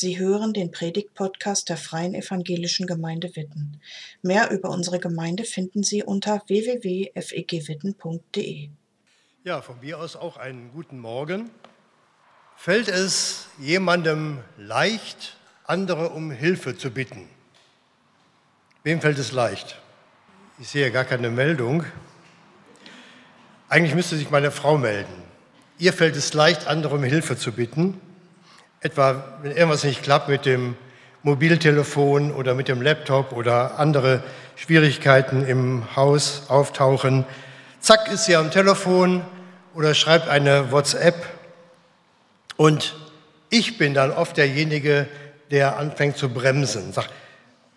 Sie hören den Predigt-Podcast der Freien Evangelischen Gemeinde Witten. Mehr über unsere Gemeinde finden Sie unter www.fegwitten.de. Ja, von mir aus auch einen guten Morgen. Fällt es jemandem leicht, andere um Hilfe zu bitten? Wem fällt es leicht? Ich sehe gar keine Meldung. Eigentlich müsste sich meine Frau melden. Ihr fällt es leicht, andere um Hilfe zu bitten etwa wenn irgendwas nicht klappt mit dem Mobiltelefon oder mit dem Laptop oder andere Schwierigkeiten im Haus auftauchen, zack ist sie am Telefon oder schreibt eine WhatsApp und ich bin dann oft derjenige, der anfängt zu bremsen, sagt,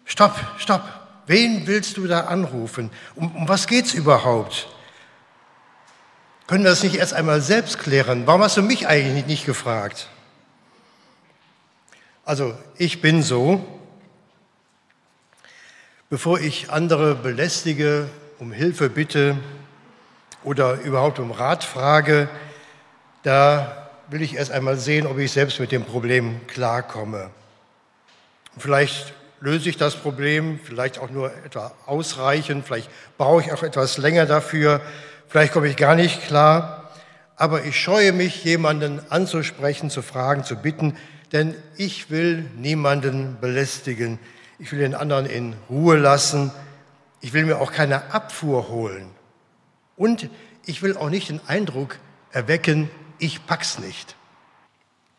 stopp, stopp, wen willst du da anrufen? Um, um was geht's überhaupt? Können wir das nicht erst einmal selbst klären? Warum hast du mich eigentlich nicht gefragt? Also ich bin so, bevor ich andere belästige, um Hilfe bitte oder überhaupt um Rat frage, da will ich erst einmal sehen, ob ich selbst mit dem Problem klarkomme. Vielleicht löse ich das Problem, vielleicht auch nur etwa ausreichend, vielleicht brauche ich auch etwas länger dafür, vielleicht komme ich gar nicht klar, aber ich scheue mich, jemanden anzusprechen, zu fragen, zu bitten, denn ich will niemanden belästigen. Ich will den anderen in Ruhe lassen. Ich will mir auch keine Abfuhr holen. Und ich will auch nicht den Eindruck erwecken, ich pack's nicht.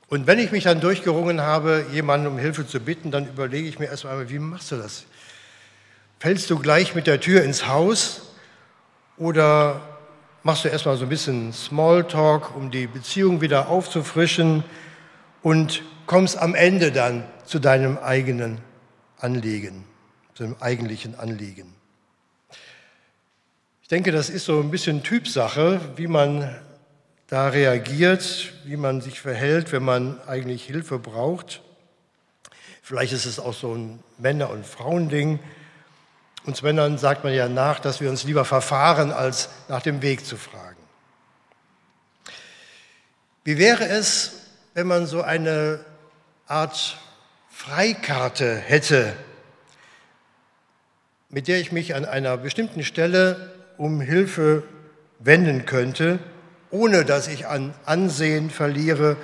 Und wenn ich mich dann durchgerungen habe, jemanden um Hilfe zu bitten, dann überlege ich mir erstmal, wie machst du das? Fällst du gleich mit der Tür ins Haus oder machst du erstmal so ein bisschen Smalltalk, um die Beziehung wieder aufzufrischen und kommst am Ende dann zu deinem eigenen Anliegen, zu dem eigentlichen Anliegen. Ich denke, das ist so ein bisschen Typsache, wie man da reagiert, wie man sich verhält, wenn man eigentlich Hilfe braucht. Vielleicht ist es auch so ein Männer- und Frauending. Uns Männern sagt man ja nach, dass wir uns lieber verfahren, als nach dem Weg zu fragen. Wie wäre es, wenn man so eine Art Freikarte hätte, mit der ich mich an einer bestimmten Stelle um Hilfe wenden könnte, ohne dass ich an Ansehen verliere,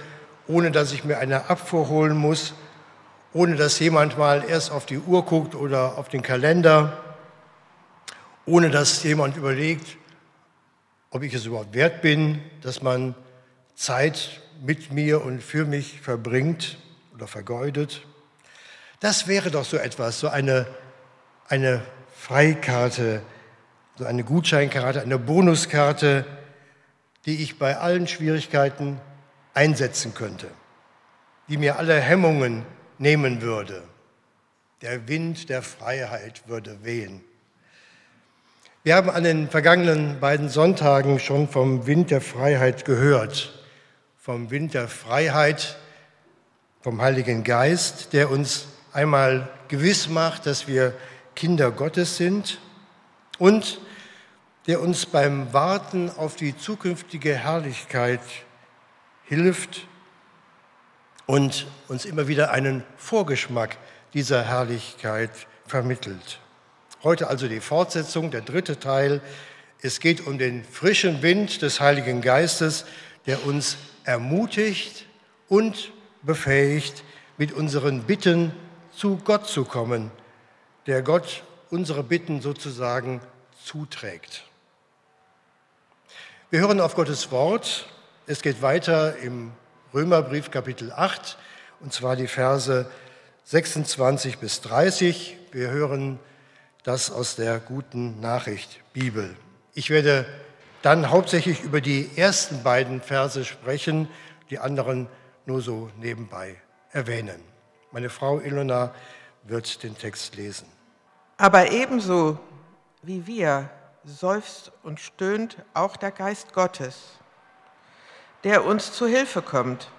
ohne dass ich mir eine Abfuhr holen muss, ohne dass jemand mal erst auf die Uhr guckt oder auf den Kalender, ohne dass jemand überlegt, ob ich es überhaupt wert bin, dass man Zeit mit mir und für mich verbringt oder vergeudet. Das wäre doch so etwas, so eine, eine Freikarte, so eine Gutscheinkarte, eine Bonuskarte, die ich bei allen Schwierigkeiten einsetzen könnte, die mir alle Hemmungen nehmen würde. Der Wind der Freiheit würde wehen. Wir haben an den vergangenen beiden Sonntagen schon vom Wind der Freiheit gehört, vom Wind der Freiheit, vom Heiligen Geist, der uns einmal gewiss macht, dass wir Kinder Gottes sind und der uns beim Warten auf die zukünftige Herrlichkeit hilft und uns immer wieder einen Vorgeschmack dieser Herrlichkeit vermittelt. Heute also die Fortsetzung, der dritte Teil. Es geht um den frischen Wind des Heiligen Geistes, der uns ermutigt und befähigt, mit unseren Bitten zu Gott zu kommen, der Gott unsere Bitten sozusagen zuträgt. Wir hören auf Gottes Wort. Es geht weiter im Römerbrief Kapitel 8, und zwar die Verse 26 bis 30. Wir hören das aus der guten Nachricht Bibel. Ich werde dann hauptsächlich über die ersten beiden Verse sprechen, die anderen nur so nebenbei erwähnen. Meine Frau Ilona wird den Text lesen. Aber ebenso wie wir seufzt und stöhnt auch der Geist Gottes, der uns zu Hilfe kommt.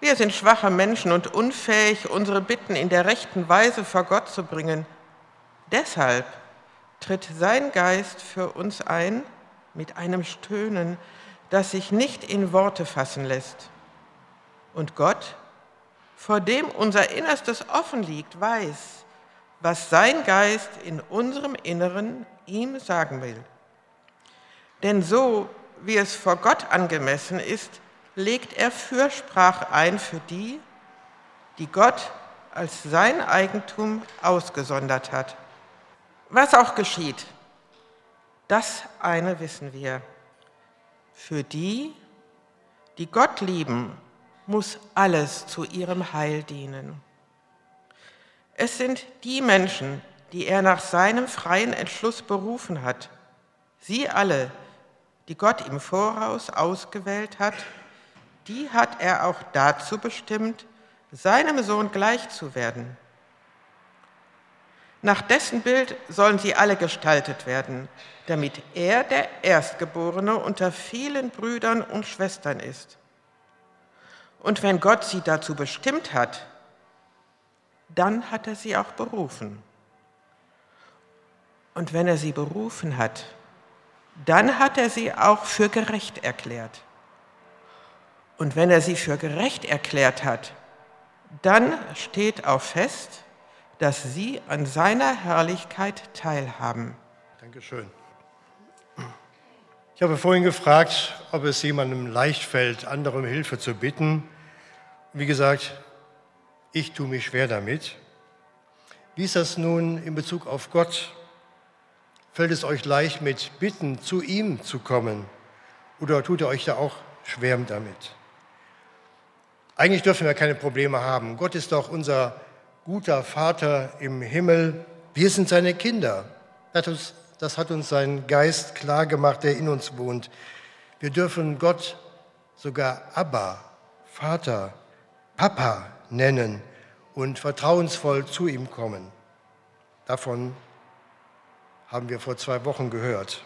Wir sind schwache Menschen und unfähig, unsere Bitten in der rechten Weise vor Gott zu bringen. Deshalb tritt sein Geist für uns ein mit einem Stöhnen, das sich nicht in Worte fassen lässt. Und Gott vor dem unser Innerstes offen liegt, weiß, was sein Geist in unserem Inneren ihm sagen will. Denn so, wie es vor Gott angemessen ist, legt er Fürsprache ein für die, die Gott als sein Eigentum ausgesondert hat. Was auch geschieht, das eine wissen wir. Für die, die Gott lieben, muss alles zu ihrem Heil dienen. Es sind die Menschen, die er nach seinem freien Entschluss berufen hat, sie alle, die Gott im Voraus ausgewählt hat, die hat er auch dazu bestimmt, seinem Sohn gleich zu werden. Nach dessen Bild sollen sie alle gestaltet werden, damit er der Erstgeborene unter vielen Brüdern und Schwestern ist. Und wenn Gott sie dazu bestimmt hat, dann hat er sie auch berufen. Und wenn er sie berufen hat, dann hat er sie auch für gerecht erklärt. Und wenn er sie für gerecht erklärt hat, dann steht auch fest, dass sie an seiner Herrlichkeit teilhaben. Dankeschön. Ich habe vorhin gefragt, ob es jemandem leicht fällt, andere um Hilfe zu bitten. Wie gesagt, ich tue mich schwer damit. Wie ist das nun in Bezug auf Gott? Fällt es euch leicht, mit Bitten zu ihm zu kommen? Oder tut ihr euch da auch schwer damit? Eigentlich dürfen wir keine Probleme haben. Gott ist doch unser guter Vater im Himmel. Wir sind seine Kinder. Das hat uns sein Geist klar gemacht, der in uns wohnt. Wir dürfen Gott sogar Abba, Vater, Papa nennen und vertrauensvoll zu ihm kommen. Davon haben wir vor zwei Wochen gehört.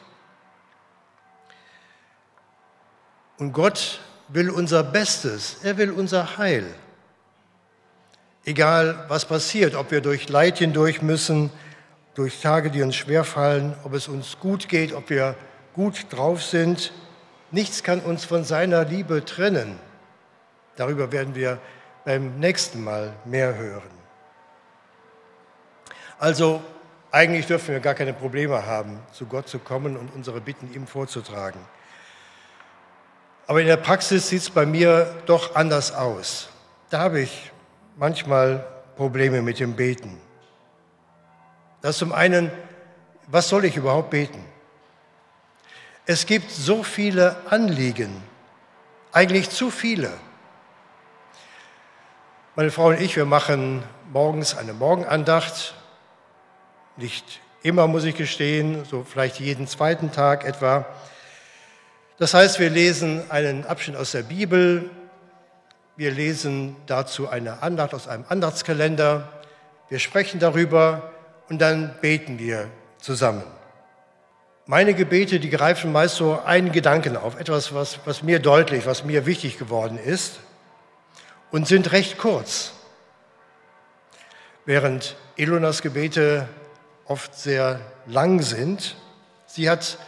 Und Gott will unser Bestes, er will unser Heil. Egal, was passiert, ob wir durch Leid hindurch müssen, durch Tage, die uns schwerfallen, ob es uns gut geht, ob wir gut drauf sind, nichts kann uns von seiner Liebe trennen. Darüber werden wir beim nächsten Mal mehr hören. Also eigentlich dürfen wir gar keine Probleme haben, zu Gott zu kommen und unsere Bitten ihm vorzutragen. Aber in der Praxis sieht es bei mir doch anders aus. Da habe ich manchmal Probleme mit dem Beten. Das zum einen, was soll ich überhaupt beten? Es gibt so viele Anliegen, eigentlich zu viele. Meine Frau und ich, wir machen morgens eine Morgenandacht. Nicht immer, muss ich gestehen, so vielleicht jeden zweiten Tag etwa. Das heißt, wir lesen einen Abschnitt aus der Bibel, wir lesen dazu eine Andacht aus einem Andachtskalender, wir sprechen darüber und dann beten wir zusammen. Meine Gebete, die greifen meist so einen Gedanken auf, etwas, was, was mir deutlich, was mir wichtig geworden ist und sind recht kurz. Während Ilonas Gebete oft sehr lang sind, sie hat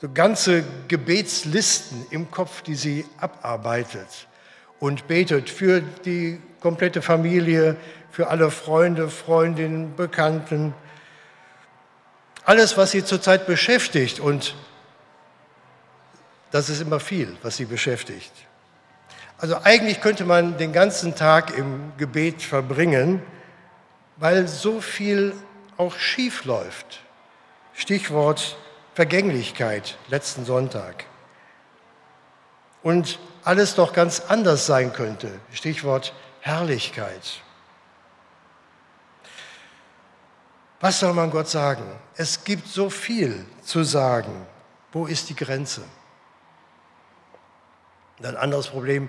so ganze Gebetslisten im Kopf, die sie abarbeitet und betet für die komplette Familie, für alle Freunde, Freundinnen, Bekannten. Alles, was sie zurzeit beschäftigt und das ist immer viel, was sie beschäftigt. Also eigentlich könnte man den ganzen Tag im Gebet verbringen, weil so viel auch schief läuft. Stichwort Vergänglichkeit letzten Sonntag. Und alles doch ganz anders sein könnte. Stichwort Herrlichkeit. Was soll man Gott sagen? Es gibt so viel zu sagen. Wo ist die Grenze? Und ein anderes Problem,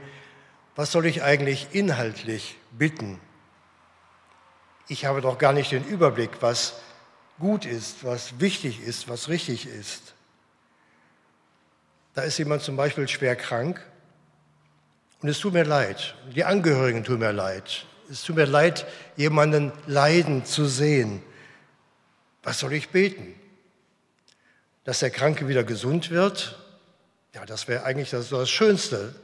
was soll ich eigentlich inhaltlich bitten? Ich habe doch gar nicht den Überblick, was gut ist, was wichtig ist, was richtig ist. Da ist jemand zum Beispiel schwer krank und es tut mir leid, die Angehörigen tun mir leid. Es tut mir leid, jemanden leiden zu sehen. Was soll ich beten? Dass der Kranke wieder gesund wird? Ja, das wäre eigentlich das, das Schönste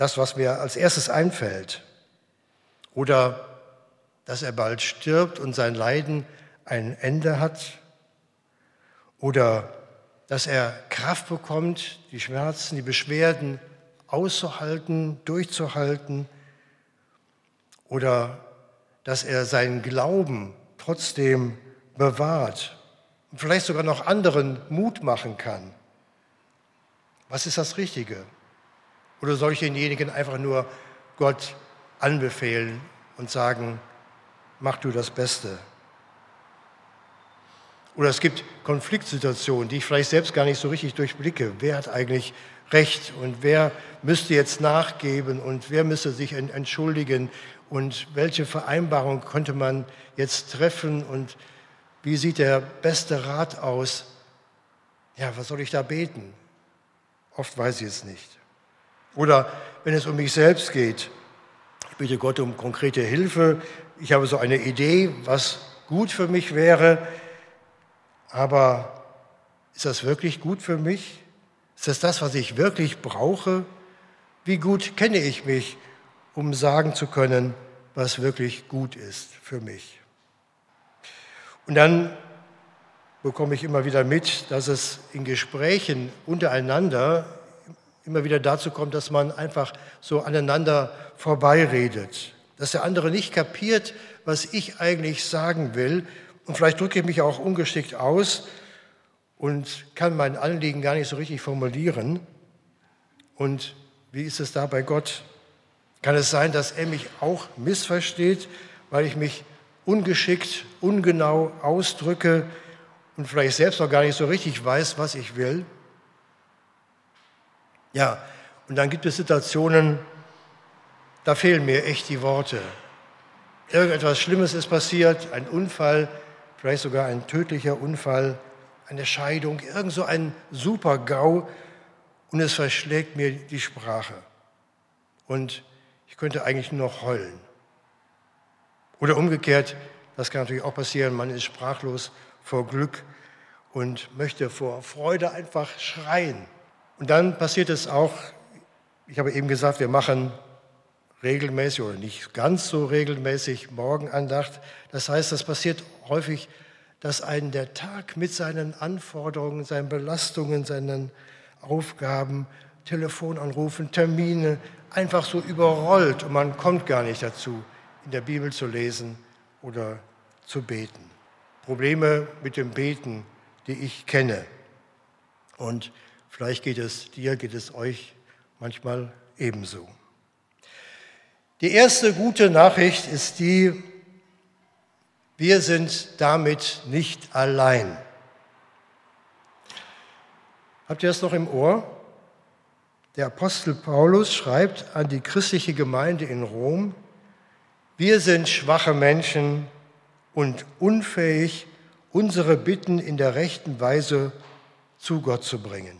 das, was mir als erstes einfällt. oder dass er bald stirbt und sein Leiden ein Ende hat oder dass er Kraft bekommt, die Schmerzen, die Beschwerden auszuhalten, durchzuhalten oder dass er seinen Glauben trotzdem bewahrt und vielleicht sogar noch anderen Mut machen kann. Was ist das Richtige? Oder soll ich denjenigen einfach nur Gott anbefehlen und sagen, mach du das Beste? Oder es gibt Konfliktsituationen, die ich vielleicht selbst gar nicht so richtig durchblicke. Wer hat eigentlich Recht und wer müsste jetzt nachgeben und wer müsste sich entschuldigen und welche Vereinbarung könnte man jetzt treffen und wie sieht der beste Rat aus? Ja, was soll ich da beten? Oft weiß ich es nicht. Oder wenn es um mich selbst geht, ich bitte Gott um konkrete Hilfe. Ich habe so eine Idee, was gut für mich wäre, aber ist das wirklich gut für mich? Ist das das, was ich wirklich brauche? Wie gut kenne ich mich, um sagen zu können, was wirklich gut ist für mich? Und dann bekomme ich immer wieder mit, dass es in Gesprächen untereinander immer wieder dazu kommt, dass man einfach so aneinander vorbeiredet, dass der andere nicht kapiert, was ich eigentlich sagen will. Und vielleicht drücke ich mich auch ungeschickt aus und kann mein Anliegen gar nicht so richtig formulieren. Und wie ist es da bei Gott? Kann es sein, dass er mich auch missversteht, weil ich mich ungeschickt, ungenau ausdrücke und vielleicht selbst noch gar nicht so richtig weiß, was ich will. Ja, und dann gibt es Situationen, da fehlen mir echt die Worte. Irgendetwas Schlimmes ist passiert, ein Unfall, vielleicht sogar ein tödlicher Unfall, eine Scheidung, irgend so ein Super-GAU und es verschlägt mir die Sprache. Und ich könnte eigentlich nur noch heulen. Oder umgekehrt, das kann natürlich auch passieren, man ist sprachlos vor Glück und möchte vor Freude einfach schreien. Und dann passiert es auch, ich habe eben gesagt, wir machen regelmäßig oder nicht ganz so regelmäßig Morgenandacht. Das heißt, das passiert häufig, dass einen der Tag mit seinen Anforderungen, seinen Belastungen, seinen Aufgaben, Telefonanrufen, Termine einfach so überrollt und man kommt gar nicht dazu, in der Bibel zu lesen oder zu beten. Probleme mit dem Beten, die ich kenne. Und vielleicht geht es dir, geht es euch manchmal ebenso. Die erste gute Nachricht ist die, wir sind damit nicht allein. Habt ihr das noch im Ohr? Der Apostel Paulus schreibt an die christliche Gemeinde in Rom, wir sind schwache Menschen und unfähig, unsere Bitten in der rechten Weise zu Gott zu bringen.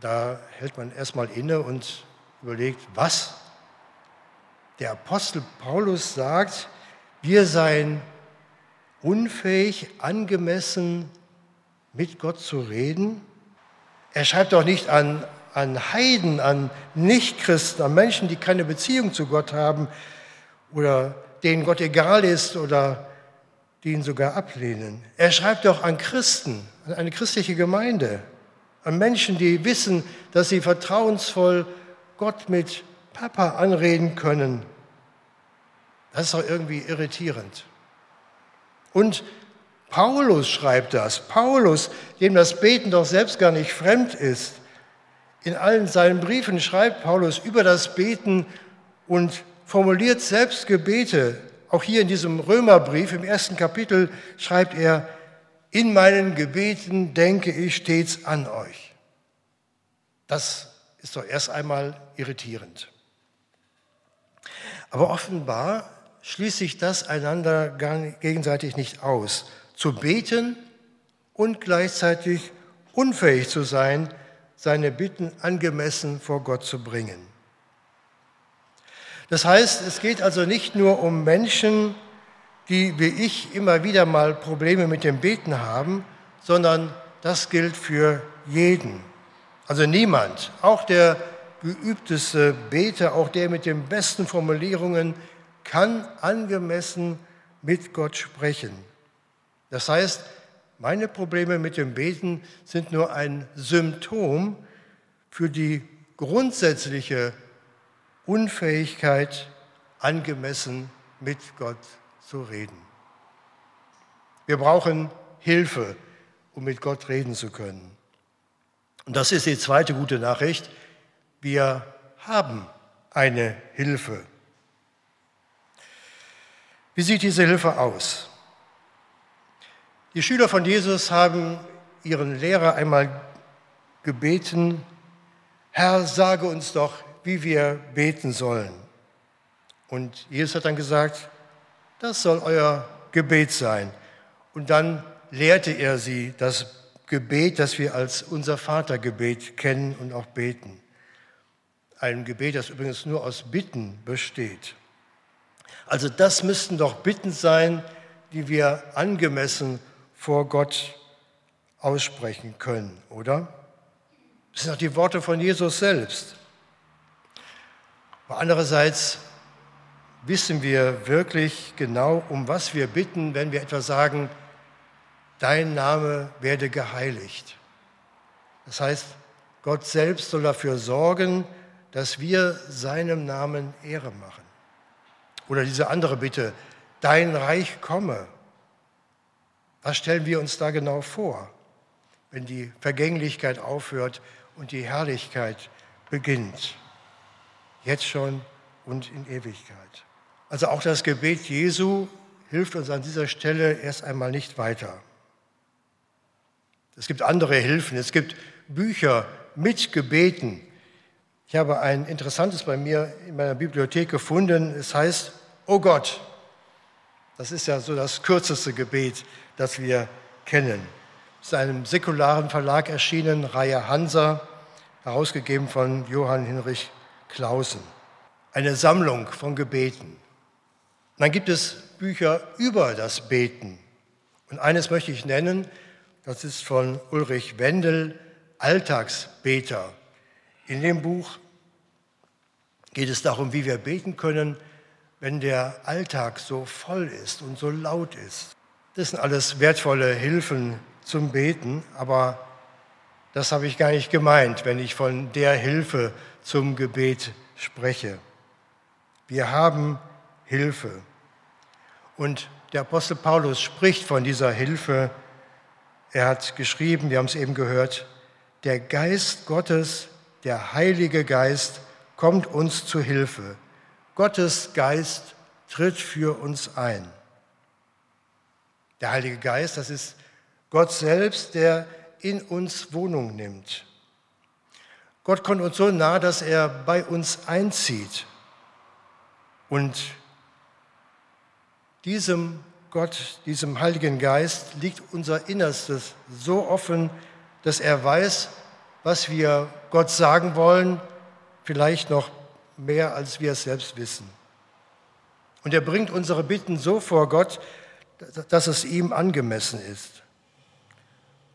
Da hält man erstmal inne und überlegt, was? Der Apostel Paulus sagt, wir seien unfähig, angemessen mit Gott zu reden. Er schreibt doch nicht an, an Heiden, an Nichtchristen, an Menschen, die keine Beziehung zu Gott haben oder denen Gott egal ist oder die ihn sogar ablehnen. Er schreibt doch an Christen, an eine christliche Gemeinde, an Menschen, die wissen, dass sie vertrauensvoll Gott mit Papa anreden können. Das ist doch irgendwie irritierend. Und Paulus schreibt das. Paulus, dem das Beten doch selbst gar nicht fremd ist. In allen seinen Briefen schreibt Paulus über das Beten und formuliert selbst Gebete. Auch hier in diesem Römerbrief im ersten Kapitel schreibt er, in meinen Gebeten denke ich stets an euch. Das ist doch erst einmal irritierend. Aber offenbar schließt sich das einander gegenseitig nicht aus. Zu beten und gleichzeitig unfähig zu sein, seine Bitten angemessen vor Gott zu bringen. Das heißt, es geht also nicht nur um Menschen, die wie ich immer wieder mal Probleme mit dem Beten haben, sondern das gilt für jeden. Also niemand, auch der geübteste Beter, auch der mit den besten Formulierungen, kann angemessen mit Gott sprechen. Das heißt, meine Probleme mit dem Beten sind nur ein Symptom für die grundsätzliche Unfähigkeit, angemessen mit Gott zu reden. Wir brauchen Hilfe, um mit Gott reden zu können. Und das ist die zweite gute Nachricht. Wir haben eine Hilfe. Wie sieht diese Hilfe aus? Die Schüler von Jesus haben ihren Lehrer einmal gebeten, Herr, sage uns doch, wie wir beten sollen. Und Jesus hat dann gesagt, das soll euer Gebet sein. Und dann lehrte er sie das Gebet, das wir als unser Vatergebet kennen und auch beten. Ein Gebet, das übrigens nur aus Bitten besteht. Also das müssten doch Bitten sein, die wir angemessen vor Gott aussprechen können, oder? Das sind auch die Worte von Jesus selbst. Aber andererseits wissen wir wirklich genau, um was wir bitten, wenn wir etwa sagen, dein Name werde geheiligt. Das heißt, Gott selbst soll dafür sorgen, dass wir seinem Namen Ehre machen. Oder diese andere Bitte, dein Reich komme. Was stellen wir uns da genau vor, wenn die Vergänglichkeit aufhört und die Herrlichkeit beginnt? Jetzt schon und in Ewigkeit. Also auch das Gebet Jesu hilft uns an dieser Stelle erst einmal nicht weiter. Es gibt andere Hilfen, es gibt Bücher mit Gebeten. Ich habe ein interessantes bei mir in meiner Bibliothek gefunden. Es heißt, oh Gott, das ist ja so das kürzeste Gebet, das wir kennen. Es ist einem säkularen Verlag erschienen, Reihe Hansa, herausgegeben von Johann Hinrich Clausen. Eine Sammlung von Gebeten. Dann gibt es Bücher über das Beten. Und eines möchte ich nennen, das ist von Ulrich Wendel, Alltagsbeter. In dem Buch geht es darum, wie wir beten können, wenn der Alltag so voll ist und so laut ist. Das sind alles wertvolle Hilfen zum Beten, aber das habe ich gar nicht gemeint, wenn ich von der Hilfe zum Gebet spreche. Wir haben Hilfe. Und der Apostel Paulus spricht von dieser Hilfe er hat geschrieben, wir haben es eben gehört, der Geist Gottes, der Heilige Geist, kommt uns zu Hilfe. Gottes Geist tritt für uns ein. Der Heilige Geist, das ist Gott selbst, der in uns Wohnung nimmt. Gott kommt uns so nah, dass er bei uns einzieht. Und diesem Gott, diesem Heiligen Geist, liegt unser Innerstes so offen, dass er weiß, was wir Gott sagen wollen, vielleicht noch mehr, als wir es selbst wissen. Und er bringt unsere Bitten so vor Gott, dass es ihm angemessen ist.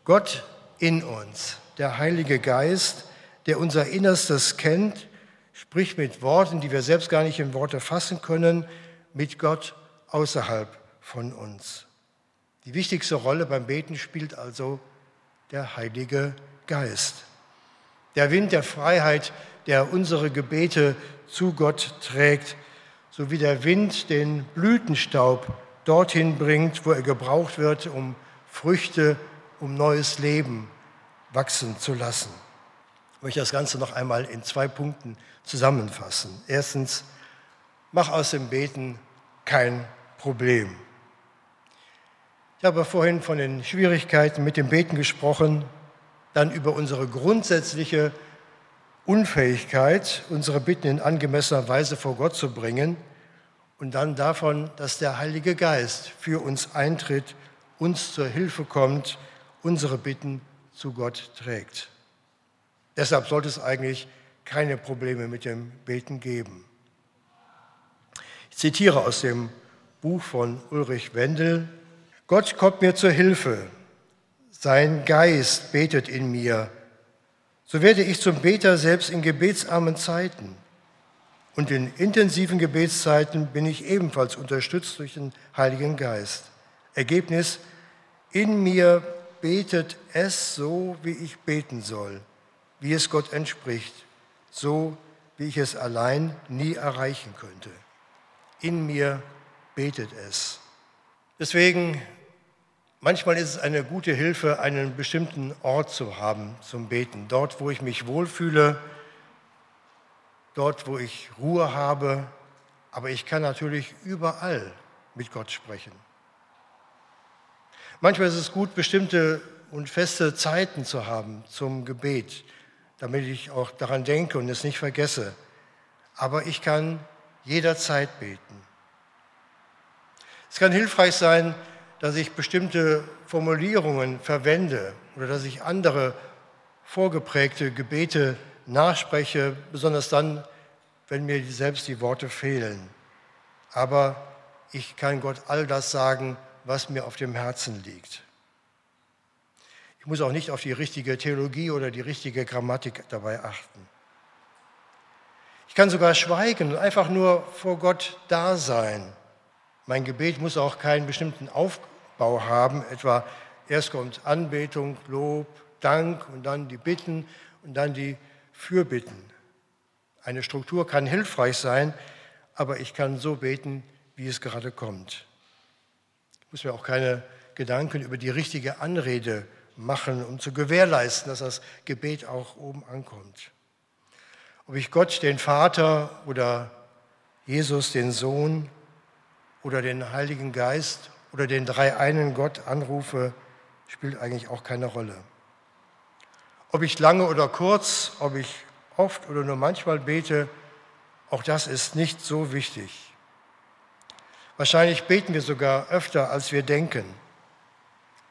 Gott in uns, der Heilige Geist, der unser Innerstes kennt, spricht mit Worten, die wir selbst gar nicht in Worte fassen können, mit Gott außerhalb von uns. Die wichtigste Rolle beim Beten spielt also der Heilige Geist. Der Wind der Freiheit, der unsere Gebete zu Gott trägt, so wie der Wind den Blütenstaub dorthin bringt, wo er gebraucht wird, um Früchte, um neues Leben wachsen zu lassen. Ich möchte das Ganze noch einmal in zwei Punkten zusammenfassen. Erstens, mach aus dem Beten kein Problem. Ich habe vorhin von den Schwierigkeiten mit dem Beten gesprochen, dann über unsere grundsätzliche Unfähigkeit, unsere Bitten in angemessener Weise vor Gott zu bringen und dann davon, dass der Heilige Geist für uns eintritt, uns zur Hilfe kommt, unsere Bitten zu Gott trägt. Deshalb sollte es eigentlich keine Probleme mit dem Beten geben. Ich zitiere aus dem Buch von Ulrich Wendel, Gott kommt mir zur Hilfe. Sein Geist betet in mir. So werde ich zum Beter selbst in gebetsarmen Zeiten. Und in intensiven Gebetszeiten bin ich ebenfalls unterstützt durch den Heiligen Geist. Ergebnis, in mir betet es so, wie ich beten soll, wie es Gott entspricht, so wie ich es allein nie erreichen könnte. In mir betet es. Deswegen, manchmal ist es eine gute Hilfe, einen bestimmten Ort zu haben zum Beten. Dort, wo ich mich wohlfühle, dort, wo ich Ruhe habe. Aber ich kann natürlich überall mit Gott sprechen. Manchmal ist es gut, bestimmte und feste Zeiten zu haben zum Gebet, damit ich auch daran denke und es nicht vergesse. Aber ich kann jederzeit beten. Es kann hilfreich sein, dass ich bestimmte Formulierungen verwende oder dass ich andere vorgeprägte Gebete nachspreche, besonders dann, wenn mir selbst die Worte fehlen. Aber ich kann Gott all das sagen, was mir auf dem Herzen liegt. Ich muss auch nicht auf die richtige Theologie oder die richtige Grammatik dabei achten. Ich kann sogar schweigen und einfach nur vor Gott da sein. Mein Gebet muss auch keinen bestimmten Aufbau haben, etwa erst kommt Anbetung, Lob, Dank und dann die Bitten und dann die Fürbitten. Eine Struktur kann hilfreich sein, aber ich kann so beten, wie es gerade kommt. Ich muss mir auch keine Gedanken über die richtige Anrede machen, um zu gewährleisten, dass das Gebet auch oben ankommt. Ob ich Gott, den Vater oder Jesus, den Sohn oder den Heiligen Geist oder den dreieinen Gott anrufe, spielt eigentlich auch keine Rolle. Ob ich lange oder kurz, ob ich oft oder nur manchmal bete, auch das ist nicht so wichtig. Wahrscheinlich beten wir sogar öfter, als wir denken.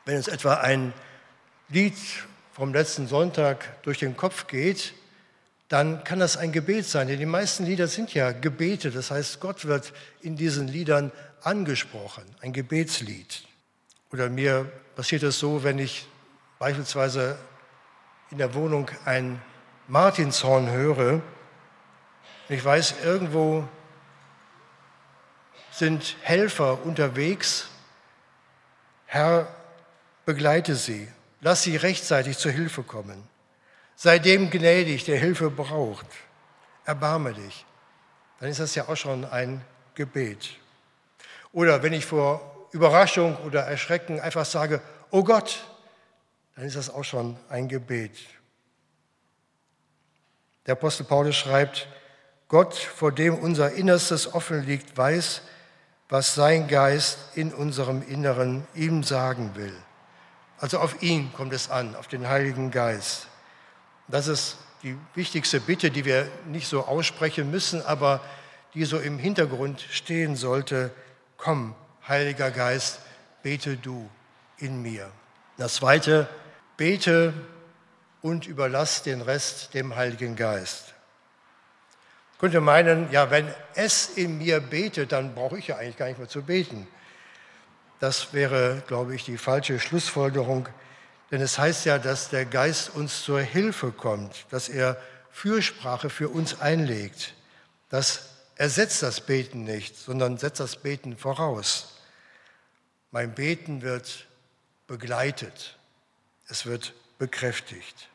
Wenn uns etwa ein Lied vom letzten Sonntag durch den Kopf geht, dann kann das ein Gebet sein. Denn die meisten Lieder sind ja Gebete. Das heißt, Gott wird in diesen Liedern angesprochen, ein Gebetslied. Oder mir passiert es so, wenn ich beispielsweise in der Wohnung ein Martinshorn höre, und ich weiß, irgendwo sind Helfer unterwegs. Herr, begleite sie, lass sie rechtzeitig zur Hilfe kommen. Sei dem gnädig, der Hilfe braucht. Erbarme dich. Dann ist das ja auch schon ein Gebet. Oder wenn ich vor Überraschung oder Erschrecken einfach sage, oh Gott, dann ist das auch schon ein Gebet. Der Apostel Paulus schreibt, Gott, vor dem unser Innerstes offen liegt, weiß, was sein Geist in unserem Inneren ihm sagen will. Also auf ihn kommt es an, auf den Heiligen Geist. Das ist die wichtigste Bitte, die wir nicht so aussprechen müssen, aber die so im Hintergrund stehen sollte. Komm, Heiliger Geist, bete du in mir. Das Zweite, bete und überlass den Rest dem Heiligen Geist. Ich könnte meinen, ja, wenn es in mir betet, dann brauche ich ja eigentlich gar nicht mehr zu beten. Das wäre, glaube ich, die falsche Schlussfolgerung. Denn es heißt ja, dass der Geist uns zur Hilfe kommt, dass er Fürsprache für uns einlegt. Das ersetzt das Beten nicht, sondern setzt das Beten voraus. Mein Beten wird begleitet, es wird bekräftigt.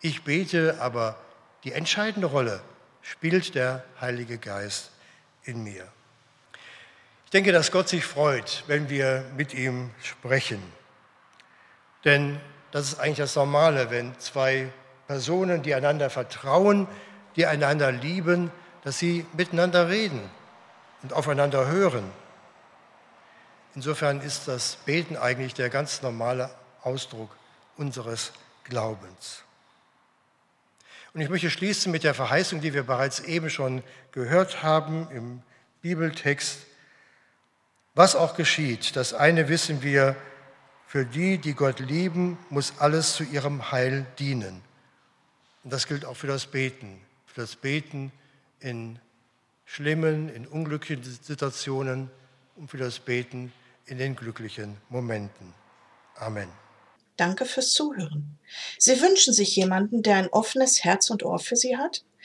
Ich bete, aber die entscheidende Rolle spielt der Heilige Geist in mir. Denke, dass Gott sich freut, wenn wir mit ihm sprechen. Denn das ist eigentlich das Normale, wenn zwei Personen, die einander vertrauen, die einander lieben, dass sie miteinander reden und aufeinander hören. Insofern ist das Beten eigentlich der ganz normale Ausdruck unseres Glaubens. Und ich möchte schließen mit der Verheißung, die wir bereits eben schon gehört haben im Bibeltext. Was auch geschieht, das eine wissen wir, für die, die Gott lieben, muss alles zu ihrem Heil dienen. Und das gilt auch für das Beten. Für das Beten in schlimmen, in unglücklichen Situationen und für das Beten in den glücklichen Momenten. Amen. Danke fürs Zuhören. Sie wünschen sich jemanden, der ein offenes Herz und Ohr für Sie hat?